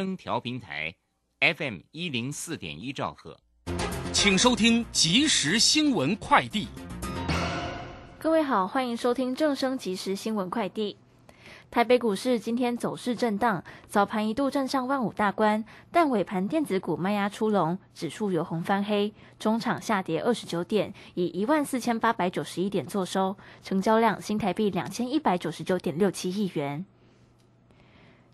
登调频台，FM 一零四点一兆赫，请收听即时新闻快递。各位好，欢迎收听正声即时新闻快递。台北股市今天走势震荡，早盘一度站上万五大关，但尾盘电子股卖压出笼，指数由红翻黑，中场下跌二十九点，以一万四千八百九十一点作收，成交量新台币两千一百九十九点六七亿元。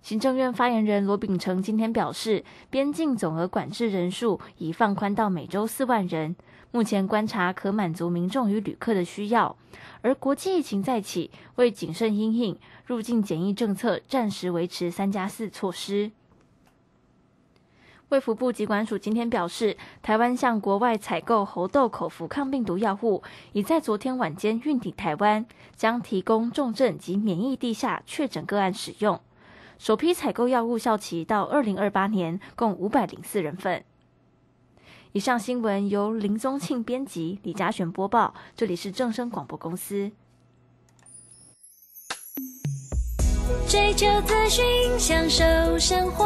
行政院发言人罗秉成今天表示，边境总额管制人数已放宽到每周四万人。目前观察可满足民众与旅客的需要，而国际疫情再起，为谨慎因应，入境检疫政策暂时维持三加四措施。卫福部疾管署今天表示，台湾向国外采购猴痘口服抗病毒药物，已在昨天晚间运抵台湾，将提供重症及免疫地下确诊个案使用。首批采购药物效期到二零二八年，共五百零四人份。以上新闻由林宗庆编辑，李嘉璇播报。这里是正声广播公司。追求资讯，享受生活，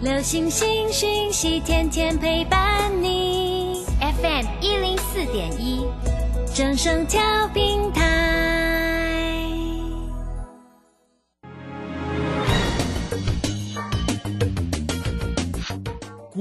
流星星讯息，天天陪伴你。FM 一零四点一，正声调频台。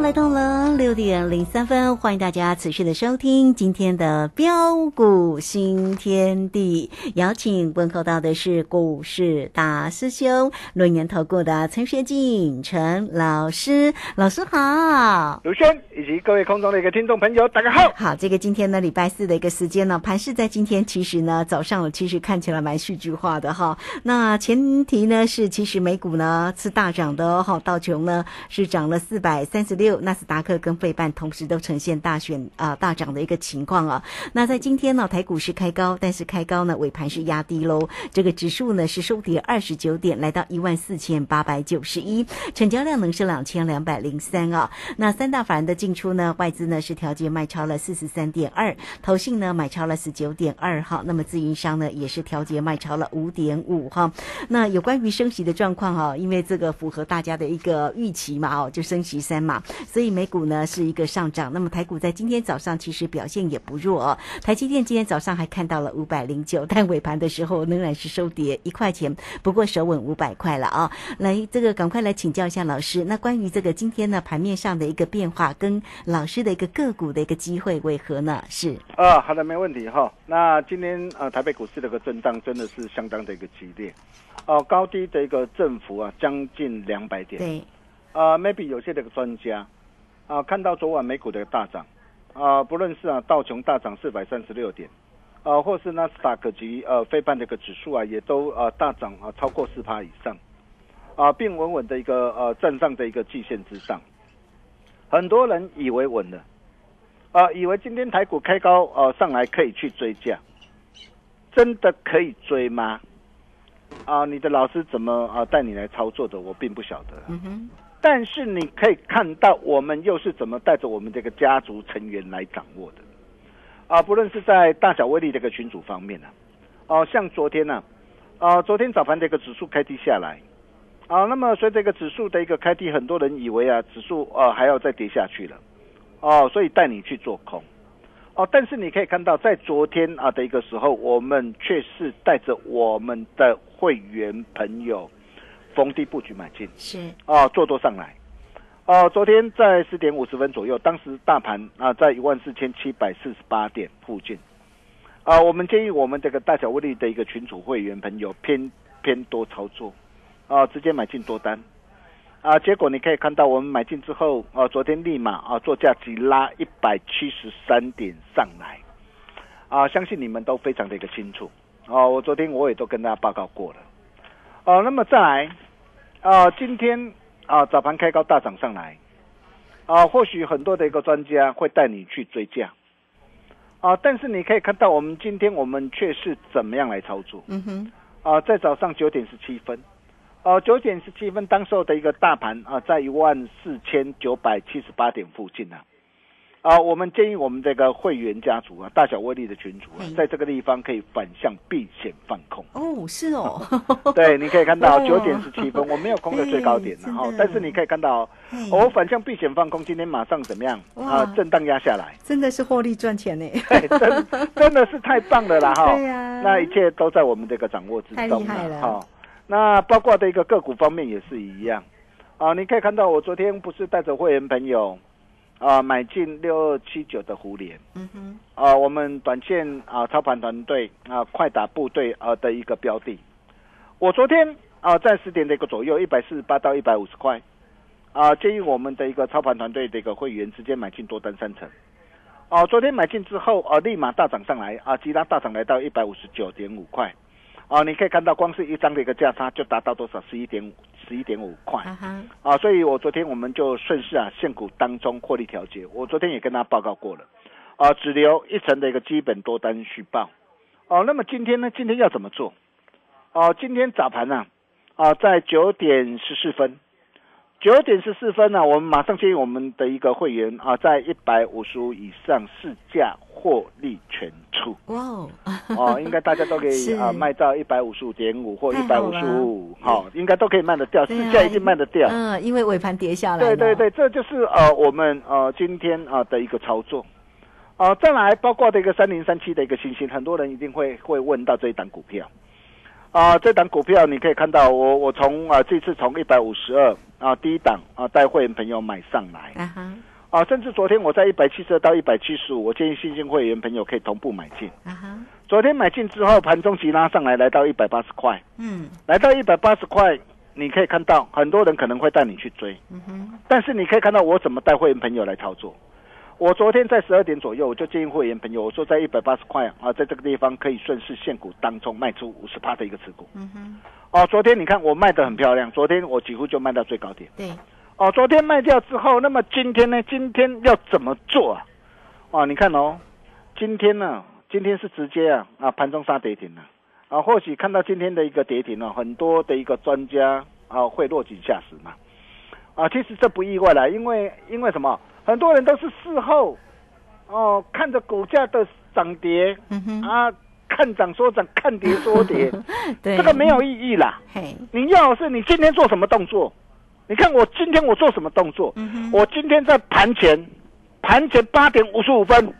来到了六点零三分，欢迎大家持续的收听今天的标股新天地。邀请问候到的是股市大师兄论年投顾的陈学进陈老师，老师好，卢轩以及各位空中的一个听众朋友，大家好。好，这个今天呢，礼拜四的一个时间呢，盘市在今天其实呢，早上其实看起来蛮戏剧化的哈。那前提呢是，其实美股呢是大涨的哈，道琼呢是涨了四百三十六。纳斯达克跟费半同时都呈现大选啊大涨的一个情况啊。那在今天呢，台股是开高，但是开高呢尾盘是压低喽。这个指数呢是收跌二十九点，来到一万四千八百九十一，成交量呢是两千两百零三啊。那三大法人的进出呢，外资呢是调节卖超了四十三点二，投信呢买超了十九点二哈。那么自营商呢也是调节卖超了五点五哈。那有关于升息的状况哈，因为这个符合大家的一个预期嘛哦，就升息三嘛。所以美股呢是一个上涨，那么台股在今天早上其实表现也不弱哦。台积电今天早上还看到了五百零九，但尾盘的时候仍然是收跌一块钱，不过守稳五百块了啊。来，这个赶快来请教一下老师，那关于这个今天呢盘面上的一个变化，跟老师的一个个股的一个机会为何呢？是啊，好的，没问题哈。那今天呃台北股市的一个震荡真的是相当的一个激烈，哦，高低的一个振幅啊将近两百点。对。啊，maybe 有些这个专家啊，看到昨晚美股的大涨啊，不论是啊道琼大涨四百三十六点啊，或是纳斯达克及呃非半的一个指数啊，也都呃大涨啊超过四趴以上啊，并稳稳的一个呃站上的一个季线之上，很多人以为稳了啊，以为今天台股开高啊上来可以去追价，真的可以追吗？啊，你的老师怎么啊带你来操作的？我并不晓得。嗯哼。但是你可以看到，我们又是怎么带着我们这个家族成员来掌握的啊？不论是在大小威力这个群组方面呢，哦，像昨天呢，啊，昨天早盘的一个指数开低下来，啊，那么随着这个指数的一个开低，很多人以为啊，指数啊还要再跌下去了，哦，所以带你去做空。哦，但是你可以看到，在昨天啊的一个时候，我们却是带着我们的会员朋友逢低布局买进，是哦，做多上来。哦，昨天在十点五十分左右，当时大盘啊在一万四千七百四十八点附近。啊，我们建议我们这个大小威力的一个群主会员朋友偏偏多操作，啊，直接买进多单。啊，结果你可以看到，我们买进之后，啊，昨天立马啊做价急拉一百七十三点上来，啊，相信你们都非常的一个清楚，哦，我昨天我也都跟大家报告过了，哦，那么再来，啊，今天啊早盘开高大涨上来，啊，或许很多的一个专家会带你去追价，啊，但是你可以看到，我们今天我们却是怎么样来操作？嗯哼，啊，在早上九点十七分。哦，九点十七分，当时候的一个大盘啊，在一万四千九百七十八点附近呢。啊，我们建议我们这个会员家族啊，大小威力的群主啊，在这个地方可以反向避险放空。哦，是哦。对，你可以看到九点十七分，我没有空的最高点然后，但是你可以看到，我反向避险放空，今天马上怎么样啊？震荡压下来，真的是获利赚钱呢。对，真真的是太棒了啦哈。对呀。那一切都在我们这个掌握之中了哈。那包括的一个个股方面也是一样，啊，你可以看到我昨天不是带着会员朋友，啊，买进六二七九的胡联，嗯哼，啊，我们短线啊操盘团队啊快打部队啊的一个标的，我昨天啊在十点的一个左右，一百四十八到一百五十块，啊，建议我们的一个操盘团队的一个会员直接买进多单三成，哦，昨天买进之后啊立马大涨上来啊，急拉大涨来到一百五十九点五块。啊，你可以看到，光是一张的一个价差就达到多少？十一点五，十一点五块。啊，所以我昨天我们就顺势啊，现股当中获利调节。我昨天也跟他报告过了，啊，只留一层的一个基本多单续报。哦，那么今天呢？今天要怎么做？哦，今天早盘呢？啊，在九点十四分。九点十四分呢，我们马上建议我们的一个会员啊，在一百五十五以上市价获利全出。哇哦！哦，应该大家都可以 啊，卖到一百五十五点五或一百五十五，好，应该都可以卖得掉，市价一定卖得掉。嗯，因为尾盘跌下来。对对对，这就是呃我们呃今天啊的一个操作。啊，再来包括这个三零三七的一个信心，很多人一定会会问到这一档股票。啊，这档股票你可以看到，我我从啊这次从一百五十二啊第一档啊带会员朋友买上来，啊，甚至昨天我在一百七十二到一百七十五，我建议新兴会员朋友可以同步买进。昨天买进之后，盘中急拉上来，来到一百八十块，嗯，来到一百八十块，你可以看到很多人可能会带你去追，嗯哼，但是你可以看到我怎么带会员朋友来操作。我昨天在十二点左右，我就建议会员朋友，我说在一百八十块啊，在这个地方可以顺势现股当中卖出五十趴的一个持股。嗯哼。哦，昨天你看我卖的很漂亮，昨天我几乎就卖到最高点。对。哦，昨天卖掉之后，那么今天呢？今天要怎么做啊？哦，你看哦，今天呢，今天是直接啊啊盘中杀跌停了啊。或许看到今天的一个跌停呢，很多的一个专家啊会落井下石嘛。啊，其实这不意外啦，因为因为什么？很多人都是事后，哦，看着股价的涨跌，啊，看涨说涨，看跌说跌，这个没有意义啦。你要是你今天做什么动作？你看我今天我做什么动作？我今天在盘前，盘前八点五十五分，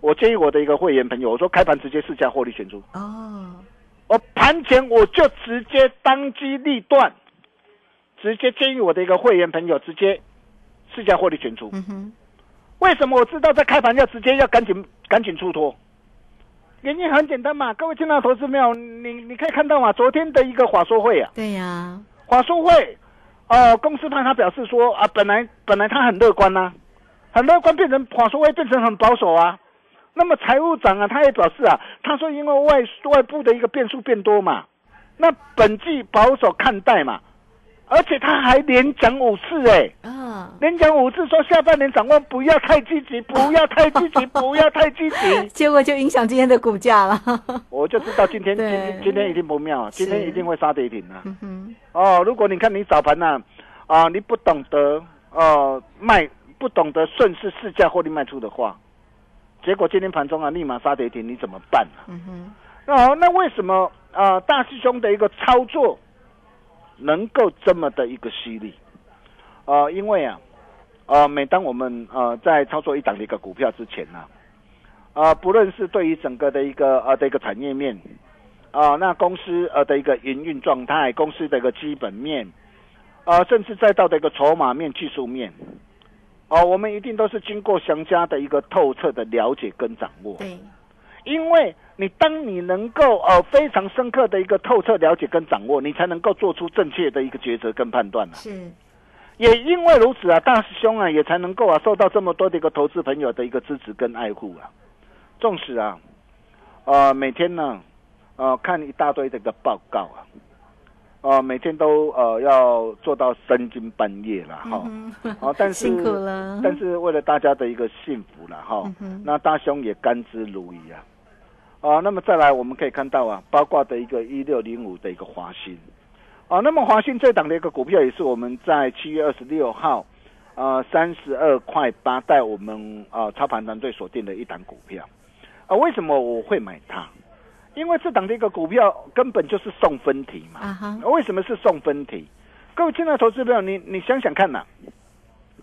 我建议我的一个会员朋友，我说开盘直接试价获利全出。哦，我盘前我就直接当机立断，直接建议我的一个会员朋友直接。试价获利全出，嗯哼，为什么我知道在开盘要直接要赶紧赶紧出脱？原因很简单嘛，各位听到投资没有？你你可以看到嘛，昨天的一个华说会啊，对呀，华说会，哦，公司派他表示说啊，本来本来他很乐观呐，很乐观变成话说会变成很保守啊。那么财务长啊，他也表示啊，他说因为外外部的一个变数变多嘛，那本季保守看待嘛。而且他还连讲五次，哎，啊，连讲五次说下半年展望不要太积极，不要太积极，不要太积极，结果就影响今天的股价了。我就知道今天今天今天一定不妙，今天一定会杀跌停啊。嗯哼，哦，如果你看你早盘呢，啊，你不懂得呃卖，不懂得顺势市价获利卖出的话，结果今天盘中啊立马杀跌停，你怎么办呢？嗯哼，哦，那为什么啊大师兄的一个操作？能够这么的一个犀利，啊，因为啊，呃，每当我们呃在操作一档的一个股票之前呢、啊，不论是对于整个的一个呃的一个产业面，啊、那公司呃的一个营运状态，公司的一个基本面，啊，甚至再到的一个筹码面、技术面，哦、我们一定都是经过详加的一个透彻的了解跟掌握。对，因为你当你能够呃非常深刻的一个透彻了解跟掌握，你才能够做出正确的一个抉择跟判断啊。是，也因为如此啊，大师兄啊也才能够啊受到这么多的一个投资朋友的一个支持跟爱护啊。纵使啊，呃每天呢，呃看一大堆这个报告啊，呃每天都呃要做到三更半夜了哈。嗯 哦，但是辛苦了但是为了大家的一个幸福了哈，嗯那大兄也甘之如饴啊。啊，那么再来我们可以看到啊，包括的一个一六零五的一个华兴，啊，那么华兴这档的一个股票也是我们在七月二十六号，呃，三十二块八带我们啊操盘团队锁定的一档股票，啊，为什么我会买它？因为这档的一个股票根本就是送分题嘛。为什么是送分题？各位亲爱的投资朋友，你你想想看呐、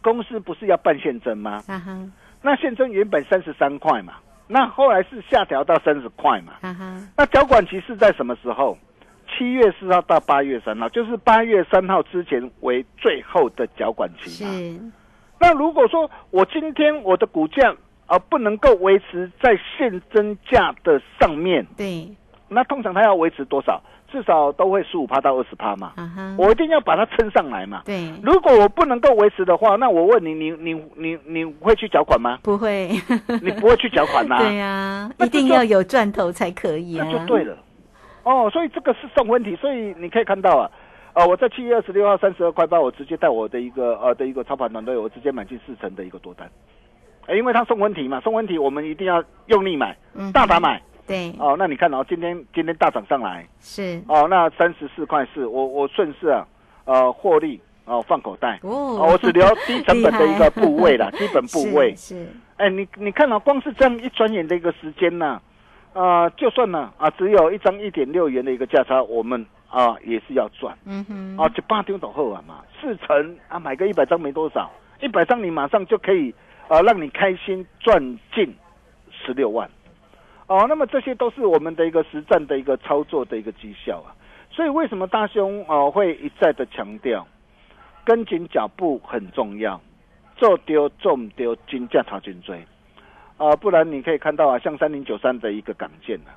公司不是要办现增吗？那现增原本三十三块嘛，那后来是下调到三十块嘛。那缴管期是在什么时候？七月四号到八月三号，就是八月三号之前为最后的缴管期嘛。那如果说我今天我的股价啊、不能够维持在现增价的上面，对，那通常它要维持多少？至少都会十五趴到二十趴嘛。我一定要把它撑上来嘛。对，如果我不能够维持的话，那我问你，你你你你会去缴款吗？不会，你不会去缴款呐、对呀，一定要有赚头才可以啊，那就对了。哦，所以这个是送问题，所以你可以看到啊，呃，我在七月二十六号三十二块八，我直接带我的一个呃的一个操盘团队，我直接买进四成的一个多单，呃因为它送分题嘛，送分题我们一定要用力买，嗯，大胆，买。对，哦，那你看哦，今天今天大涨上来，是，哦，那三十四块四，我我顺势啊，呃，获利哦放口袋。哦哦，我只留低成本的一个部位啦，基本部位。是，哎，你你看啊，光是这样一转眼的一个时间呢、啊，就算呢啊，只有一张一点六元的一个价差，我们啊也是要赚嗯哼，啊，就八丢走后啊嘛，四成啊，买个一百张没多少，一百张你马上就可以啊，让你开心赚进十六万。哦，那么这些都是我们的一个实战的一个操作的一个绩效啊，所以为什么大兄哦会一再的强调，跟紧脚步很重要，做丢中丢金价差金追，啊，不然你可以看到啊，像三零九三的一个港建啊，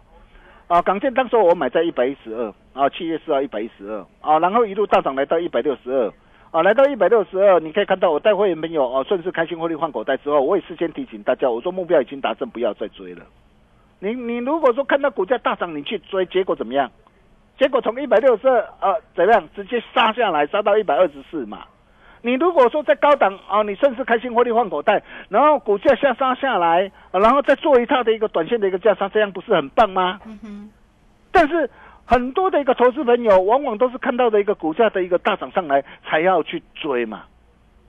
啊，港建当时我买在一百一十二啊，七月四号一百一十二啊，然后一路大涨来到一百六十二。啊，来到一百六十二，你可以看到我带会员朋友哦，顺势开心获利换口袋之后，我也事先提醒大家，我说目标已经达成，不要再追了。你你如果说看到股价大涨，你去追，结果怎么样？结果从一百六十二呃怎么样，直接杀下来，杀到一百二十四嘛。你如果说在高档啊，你顺势开心获利换口袋，然后股价下杀下来，啊然后再做一套的一个短线的一个价差，这样不是很棒吗？嗯哼，但是很多的一个投资朋友，往往都是看到的一个股价的一个大涨上来，才要去追嘛。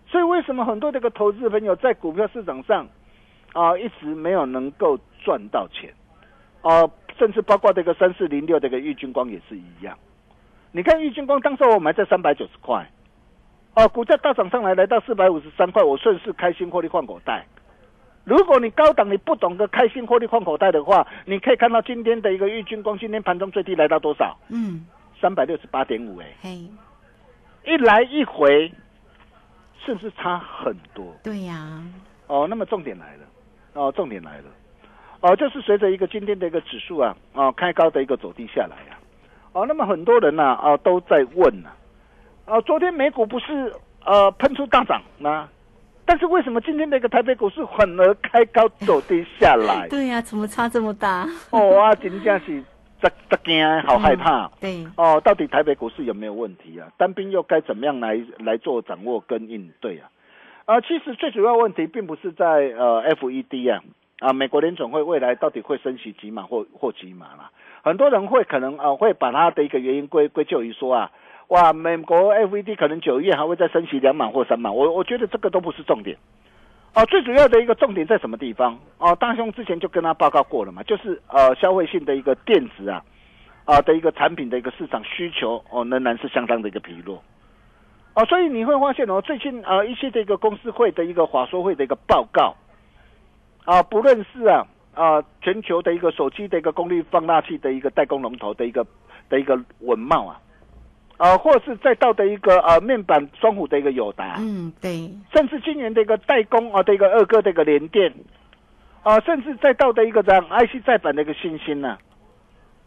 所以为什么很多的一个投资朋友在股票市场上啊，一直没有能够赚到钱啊，甚至包括这个三四零六这个玉金光也是一样。你看玉金光当时我买在三百九十块，哦、股价大涨上来来到四百五十三块，我顺势开心获利换口袋。如果你高档你不懂得开心获利换口袋的话，你可以看到今天的一个玉金光，今天盘中最低来到多少？嗯，三百六十八点五，哎，嘿，一来一回，是不是差很多？对呀，哦，那么重点来了，哦，重点来了，哦，就是随着一个今天的一个指数啊，哦，开高的一个走低下来啊，哦，那么很多人呐、啊，都在问呐、啊，哦，昨天美股不是呃喷出大涨吗？但是为什么今天的一个台北股市反而开高走低下来？对呀，怎么差这么大？哦啊，真正是这这惊，好害怕。对，哦，到底台北股市有没有问题啊？单兵又该怎么样来来做掌握跟应对啊？啊、其实最主要问题并不是在呃 FED 啊啊，美国联总会未来到底会升息几码或或几码啦？很多人会可能啊、会把它的一个原因归归咎于说啊，哇，美国 FED 可能九月还会再升息两码或三码，我我觉得这个都不是重点。哦，最主要的一个重点在什么地方？哦，大兄之前就跟他报告过了嘛，就是呃消费性的一个电子啊，啊的一个产品的一个市场需求哦，仍然是相当的一个疲弱。哦，所以你会发现哦，最近呃一些这个公司会的一个华说会的一个报告，啊，不论是啊啊全球的一个手机的一个功率放大器的一个代工龙头的一个的一个文貌啊，啊，或是再到的一个呃面板双虎的一个友达，嗯，对，甚至今年的一个代工啊的一个二哥的一个联电，啊，甚至再到的一个这样 IC 再版的一个新兴呢。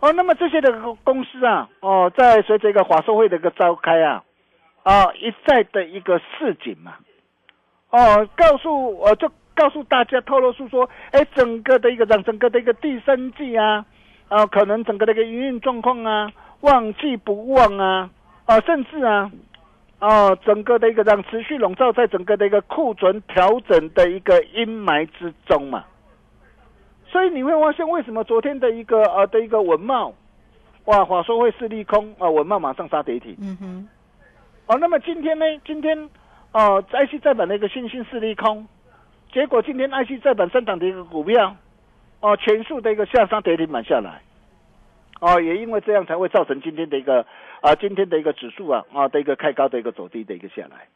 哦，那么这些的公司啊，哦，在随着一个华硕会的一个召开啊，啊，一再的一个示警嘛，哦，告诉我就告诉大家透露出说，哎，整个的一个让整个的一个第三季啊，啊，可能整个的一个营运状况啊，旺季不旺啊，啊，甚至啊，哦，整个的一个让持续笼罩在整个的一个库存调整的一个阴霾之中嘛。所以你会发现，为什么昨天的一个呃的一个文茂，哇，话说会是利空啊，文茂马上杀跌停。嗯哼，哦，那么今天呢？今天哦，IC 再版的一个信心是利空，结果今天 IC 再版上涨的一个股票，哦，全数的一个下杀跌停板下来，哦，也因为这样才会造成今天的一个啊，今天的一个指数啊啊的一个开高的一个走低的一个下来。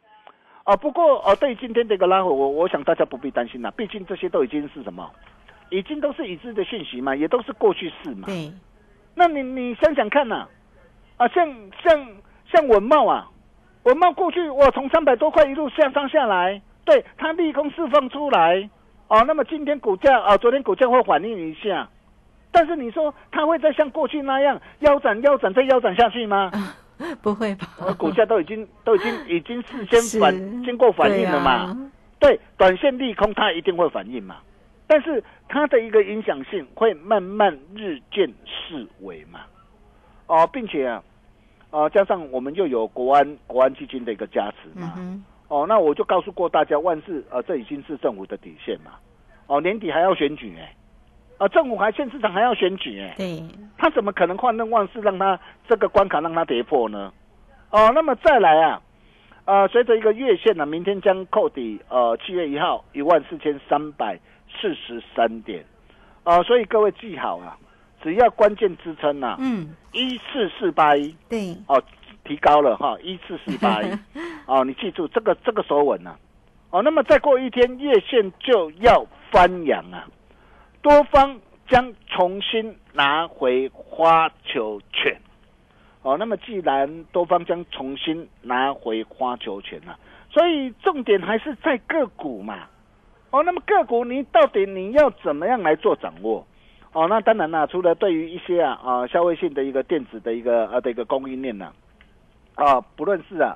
啊，不过啊，对今天的一个拉回，我我想大家不必担心啦，毕竟这些都已经是什么？已经都是已知的讯息嘛，也都是过去式嘛。对，那你你想想看呐，啊，像像像文茂啊，文茂过去我从三百多块一路向上下来，对它利空释放出来，哦，那么今天股价啊，昨天股价会反应一下，但是你说它会再像过去那样腰斩腰斩再腰斩下去吗？不会吧？股价都已经都已经已经事先反经过反应了嘛？对，短线利空它一定会反应嘛？但是它的一个影响性会慢慢日渐式微嘛，哦，并且啊，啊加上我们又有国安国安基金的一个加持嘛，哦，那我就告诉过大家，万事啊，这已经是政府的底线嘛，哦，年底还要选举哎，啊，政府还县市长还要选举哎，对，他怎么可能换任万事让他这个关卡让他跌破呢？哦，那么再来啊，呃，随着一个月线呢，明天将扣底，呃，七月一号一万四千三百。四十三点，呃，所以各位记好啊，只要关键支撑呐，嗯，一四四八一，对，哦，提高了哈，一四四八一，哦，你记住这个这个手稳呐，哦，那么再过一天月线就要翻阳啊，多方将重新拿回花球权，哦，那么既然多方将重新拿回花球权啊，所以重点还是在个股嘛。哦，那么个股你到底你要怎么样来做掌握？哦，那当然啦，除了对于一些啊啊消费性的一个电子的一个呃的一个供应链呢，啊，不论是啊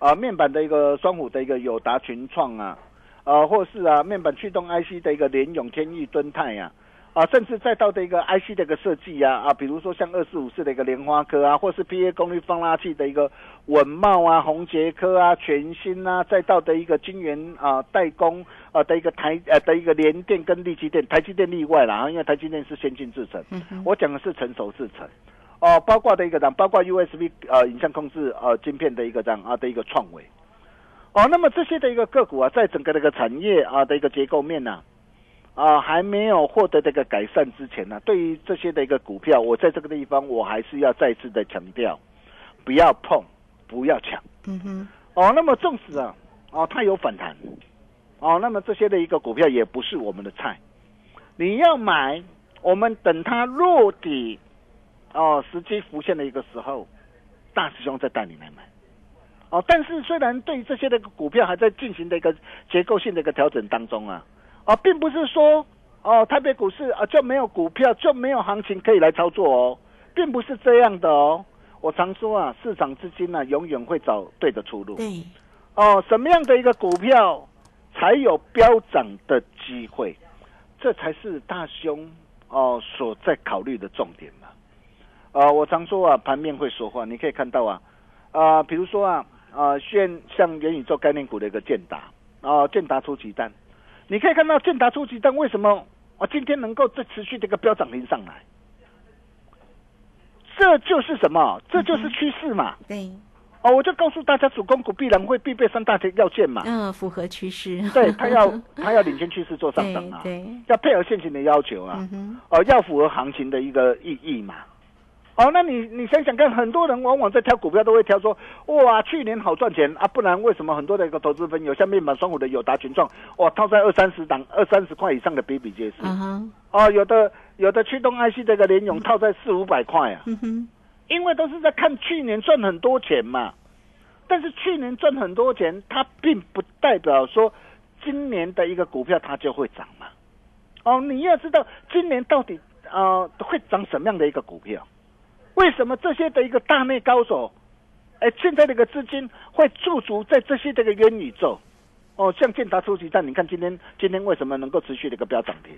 啊面板的一个双虎的一个友达群创啊，啊或是啊面板驱动 IC 的一个联永天域敦泰呀。啊，甚至再到的一个 IC 的一个设计啊，啊，比如说像二四五四的一个莲花科啊，或是 PA 功率放大器的一个稳茂啊、宏杰科啊、全新啊，再到的一个晶圆啊代工啊的一个台呃的一个联电跟力积电，台积电例外了啊，因为台积电是先进制程，我讲的是成熟制程哦，包括的一个样，包括 USB 呃影像控制呃晶片的一个这样啊的一个创维哦，那么这些的一个个股啊，在整个的一个产业啊的一个结构面呢。啊，还没有获得这个改善之前呢，对于这些的一个股票，我在这个地方我还是要再次的强调，不要碰，不要抢。嗯哼。哦，那么纵使啊，哦，它有反弹，哦，那么这些的一个股票也不是我们的菜。你要买，我们等它落底，哦，时机浮现的一个时候，大师兄再带你来买。哦，但是虽然对于这些的股票还在进行的一个结构性的一个调整当中啊。啊，并不是说哦，台北股市啊就没有股票就没有行情可以来操作哦，并不是这样的哦。我常说啊，市场资金呢永远会找对的出路。对，哦，什么样的一个股票才有飙涨的机会？这才是大兄哦所在考虑的重点嘛。啊，我常说啊，盘面会说话，你可以看到啊，啊，比如说啊，啊，现像元宇宙概念股的一个建达啊，建达出奇蛋。你可以看到建达初级但为什么我今天能够再持续这个飙涨停上来？这就是什么？这就是趋势嘛。对。哦，我就告诉大家，主攻股必然会必备三大条要件嘛。嗯，符合趋势。对，它要 它要领先趋势做上涨啊。对。要配合现行的要求啊。嗯哦，要符合行情的一个意义嘛。哦，那你你想想看，很多人往往在挑股票都会挑说，哇，去年好赚钱啊，不然为什么很多的一个投资朋友像面板双虎的友达群创，哇，套在二三十档、二三十块以上的比比皆是。啊有的有的驱动 IC 这个联咏套在四五百块啊，嗯哼，因为都是在看去年赚很多钱嘛。但是去年赚很多钱，它并不代表说今年的一个股票它就会涨嘛。哦，你要知道今年到底呃会涨什么样的一个股票？为什么这些的一个大内高手，哎，现在这个资金会驻足在这些这个元宇宙？哦，像建达出奇站，你看今天今天为什么能够持续的一个飙涨停？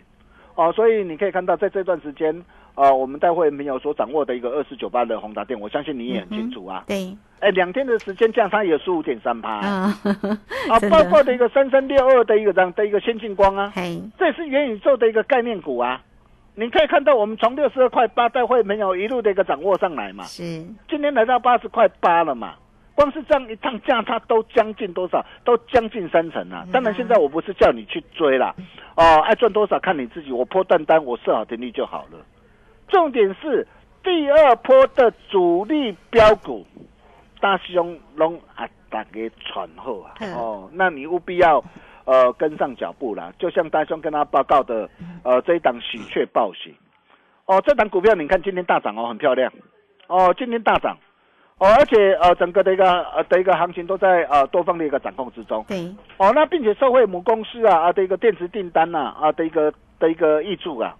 哦，所以你可以看到在这段时间，呃，我们待会没有所掌握的一个二四九八的宏达电，我相信你也很清楚啊。对，哎，两天的时间降差有十五点三趴啊，啊，包括的一个三三六二的一个这样的一个先进光啊，嘿，这是元宇宙的一个概念股啊。你可以看到我们从六十二块八待会没有一路的一个掌握上来嘛，是，今天来到八十块八了嘛。光是这样一趟价差都将近多少？都将近三成啊！当然，现在我不是叫你去追啦，哦，爱赚多少看你自己。我破断单，我设好停利就好了。重点是第二波的主力标股，大兄龙啊，大家传后啊，嗯哦，那你务必要呃跟上脚步啦。就像大兄跟他报告的，呃，这一档喜鹊报喜，哦，这档股票你看今天大涨哦，很漂亮，哦，今天大涨。哦，而且呃，整个的一个呃的一个行情都在呃多方的一个掌控之中。对，哦，那并且社会母公司啊啊的一个电池订单呐啊的一个的一个益助啊，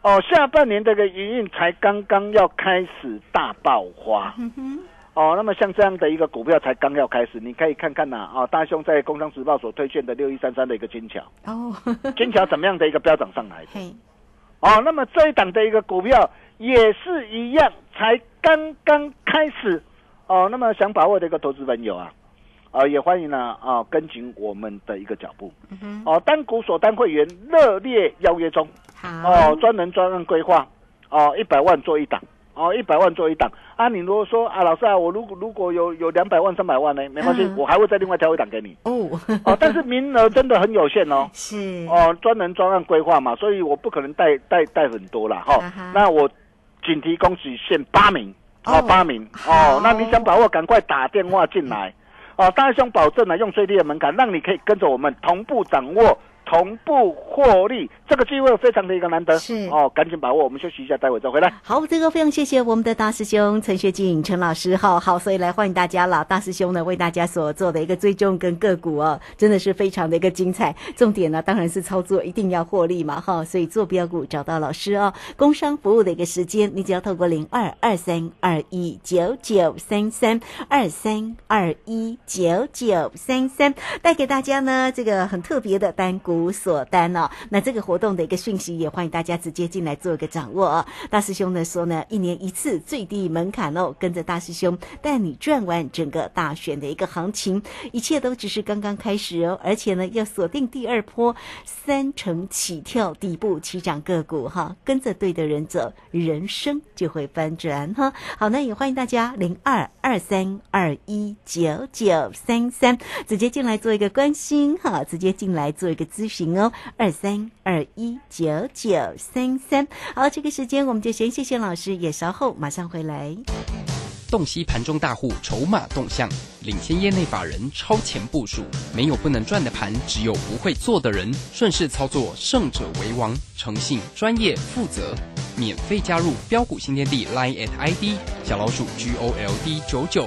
哦，下半年这个营运才刚刚要开始大爆发。哦，那么像这样的一个股票才刚要开始，你可以看看呐啊，大兄在《工商时报》所推荐的六一三三的一个金桥，哦，金桥怎么样的一个飙涨上来的？哦，那么这一档的一个股票也是一样，才刚刚开始。哦，那么想把握的一个投资朋友啊，啊、也欢迎呢啊跟紧我们的一个脚步。嗯，哦，单股所单会员热烈邀约中。好，哦，专人专案规划。哦，一百万做一档。哦，一百万做一档。啊，你如果说啊，老师啊，我如果如果有有两百万、三百万呢，没关系，嗯我还会再另外挑一档给你。哦，哦，但是名额真的很有限哦。是，哦，专人专案规划嘛，所以我不可能带带带很多啦。哈、啊那我仅提供只限八名，哦哦，八名哦。那你想把握，赶快打电话进来，哦，大兄保证呢，用最低的门槛，让你可以跟着我们同步掌握。同步获利，这个机会非常的一个难得，是哦，赶紧把握。我们休息一下，待会再回来。好，这个非常谢谢我们的大师兄陈学静陈老师哈，好，所以来欢迎大家了。大师兄呢为大家所做的一个追踪跟个股哦，真的是非常的一个精彩。重点呢当然是操作一定要获利嘛哈，所以做标股找到老师哦。工商服务的一个时间，你只要透过零二二三二一九九三三二三二一九九三三带给大家呢这个很特别的单股无所单哦。那这个活动的一个讯息也欢迎大家直接进来做一个掌握哦。大师兄呢说呢，一年一次最低门槛哦，跟着大师兄带你转完整个大选的一个行情，一切都只是刚刚开始哦，而且呢要锁定第二波三成起跳底部起涨个股哈，跟着对的人走，人生就会翻转哈。好，那也欢迎大家零二二三二一九九三三直接进来做一个关心哈，直接进来做一个咨询哦，二三二一九九三三。好，这个时间我们就先谢谢老师，也稍后马上回来。洞悉盘中大户筹码动向，领先业内法人超前部署。没有不能赚的盘，只有不会做的人。顺势操作，胜者为王。诚信、专业、负责，免费加入标股新天地 Line at ID 小老鼠 G O L D 九九。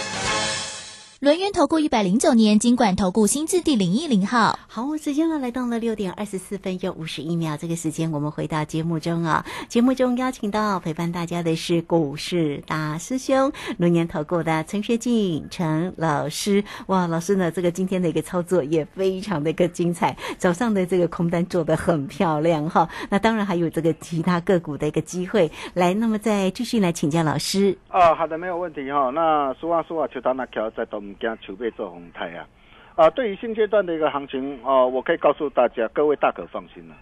轮源投顾一百零九年金管投顾新字第零一零号。好，时间呢来到了六点二十四分又五十一秒，这个时间我们回到节目中啊。节目中邀请到陪伴大家的是股市大师兄轮年投顾的陈学进陈老师。哇，老师呢这个今天的一个操作也非常的一个精彩，早上的这个空单做的很漂亮哈。那当然还有这个其他个股的一个机会来，那么再继续来请教老师。哦，好的，没有问题哈。那说话说话，就到那条在东。加储备做红台啊，啊，对于现阶段的一个行情哦，我可以告诉大家，各位大可放心了，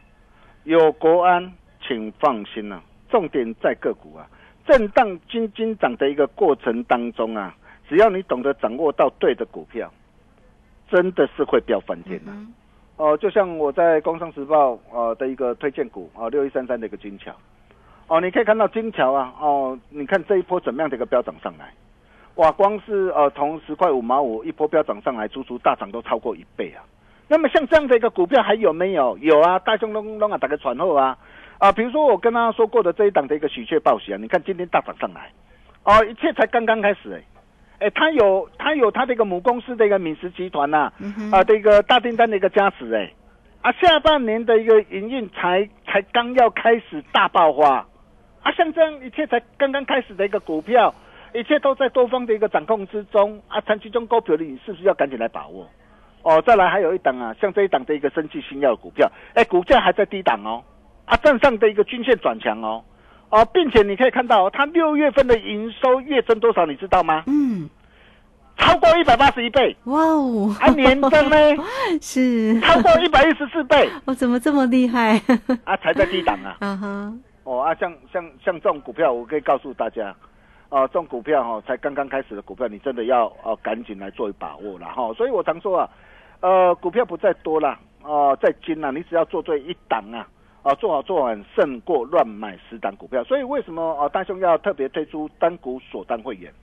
有国安，请放心了。重点在个股啊，震荡金金涨的一个过程当中啊，只要你懂得掌握到对的股票，真的是会飙翻天的。哦，就像我在《工商时报》呃的一个推荐股啊，六一三三的一个金桥，哦，你可以看到金桥啊，哦，你看这一波怎么样的一个飙涨上来。哇，光是呃从十块五毛五一波飙涨上来，足足大涨都超过一倍啊！那么像这样的一个股票还有没有？有啊，大熊隆隆啊，打个传后啊啊！比如说我跟他说过的这一档的一个喜鹊报喜啊，你看今天大涨上来，哦，一切才刚刚开始哎哎，他有他有他的一个母公司的一个闽食集团呐啊的一个大订单的一个加持哎啊，下半年的一个营运才才刚要开始大爆发啊，像这样一切才刚刚开始的一个股票。一切都在多方的一个掌控之中啊！长期中高票的，你是不是要赶紧来把握？哦，再来还有一档啊，像这一档的一个生气新药股票，哎，股价还在低档哦，啊，站上的一个均线转强哦，哦，并且你可以看到，它六月份的营收月增多少，你知道吗？嗯，超过一百八十一倍，哇哦，啊，年增呢 是超过一百一十四倍，我 怎么这么厉害？啊，才在低档啊，哦啊，像像像这种股票，我可以告诉大家。啊，这种股票哈，才刚刚开始的股票，你真的要啊赶紧来做把握了哈。所以我常说啊，呃，股票不在多了啊，在精了，你只要做对一档啊，啊，做好做完胜过乱买十档股票。所以为什么啊，大兄要特别推出单股锁单会员，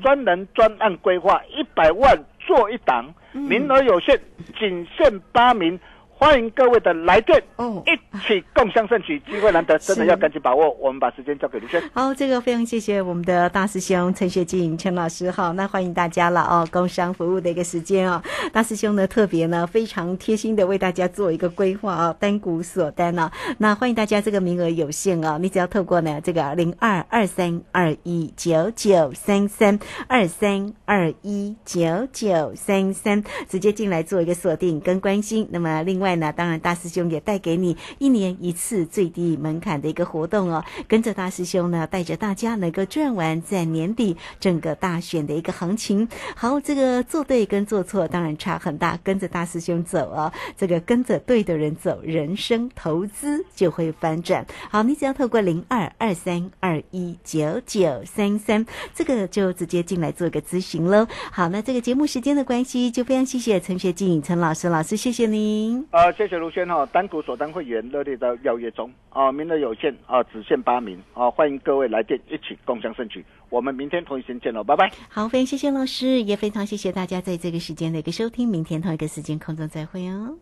专人专案规划一百万做一档，名额有限，仅限八名。欢迎各位的来电，哦，一起共襄盛举，机会难得，真的要赶紧把握。我们把时间交给卢轩。好，这个非常谢谢我们的大师兄陈学进陈老师。好，那欢迎大家了哦，工商服务的一个时间哦。大师兄呢特别呢非常贴心的为大家做一个规划啊，单股锁单呢。那欢迎大家，这个名额有限哦，你只要透过呢这个零二二三二一九九三三二三二一九九三三直接进来做一个锁定跟关心。那么另外。外呢，当然大师兄也带给你一年一次最低门槛的一个活动哦，跟着大师兄呢，带着大家能够赚完在年底整个大选的一个行情。好，这个做对跟做错当然差很大，跟着大师兄走哦，这个跟着对的人走，人生投资就会翻转。好，你只要透过零二二三二一九九三三，这个就直接进来做个咨询喽。好，那这个节目时间的关系，就非常谢谢陈学静陈老师，老师谢谢您。啊，谢谢卢轩哈，单股锁单会员热烈的邀约中啊，名额有限啊，只限八名啊，欢迎各位来电一起共享盛举。我们明天同一时间见喽，拜拜。好，非常谢谢老师，也非常谢谢大家在这个时间的一个收听，明天同一个时间空中再会哦。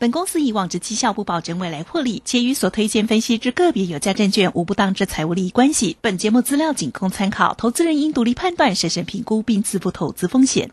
本公司以往之绩效不保证未来获利，且与所推荐分析之个别有价证券无不当之财务利益关系。本节目资料仅供参考，投资人应独立判断、审慎评估并自负投资风险。